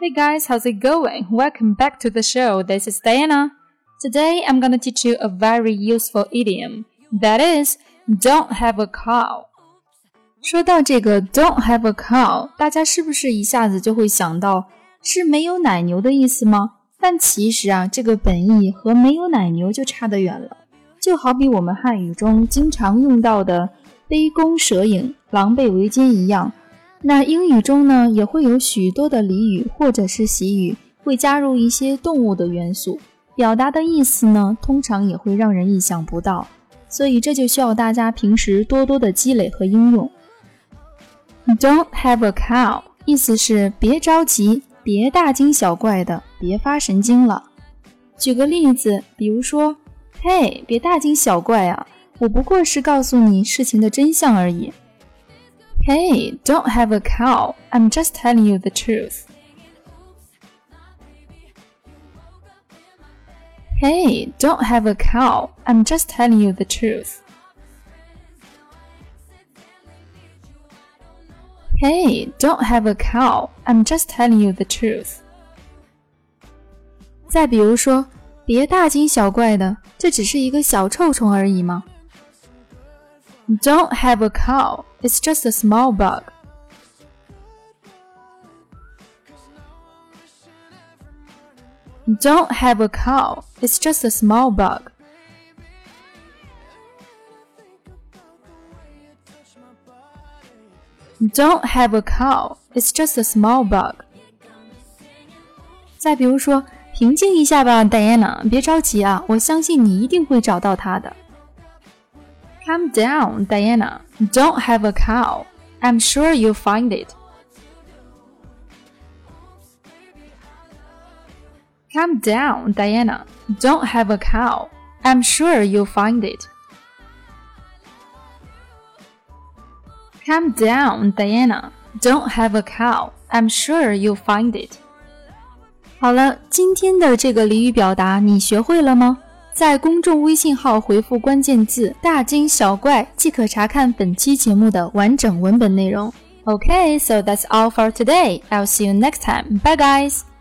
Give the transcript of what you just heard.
Hey guys, how's it going? Welcome back to the show. This is Diana. Today I'm going to teach you a very useful idiom. That is, don't have a cow. 说到这个 "don't have a cow"，大家是不是一下子就会想到是没有奶牛的意思吗？但其实啊，这个本意和没有奶牛就差得远了。就好比我们汉语中经常用到的“ 杯弓蛇影”“狼狈为奸”一样，那英语中呢也会有许多的俚语或者是习语会加入一些动物的元素，表达的意思呢通常也会让人意想不到。所以这就需要大家平时多多的积累和应用。Don't have a cow，意思是别着急，别大惊小怪的，别发神经了。举个例子，比如说，嘿，别大惊小怪啊，我不过是告诉你事情的真相而已。Hey, don't have a cow. I'm just telling you the truth. Hey, don't have a cow. I'm just telling you the truth. Hey, don't have a cow. I'm just telling you the truth. 再比如说，别大惊小怪的，这只是一个小臭虫而已嘛。 Don't have a cow. It's just a small bug. Don't have a cow. It's just a small bug. Don't have a cow. It's just a small bug. 再比如说，平静一下吧，Diana，别着急啊，我相信你一定会找到它的。 Calm down, Diana. Don't have a cow. I'm sure you'll find it. Calm down, Diana. Don't have a cow. I'm sure you'll find it. Calm down, Diana. Don't have a cow. I'm sure you'll find it. 好了，今天的这个俚语表达你学会了吗？ 在公众微信号回复关键字“大惊小怪”即可查看本期节目的完整文本内容。Okay, so that's all for today. I'll see you next time. Bye, guys.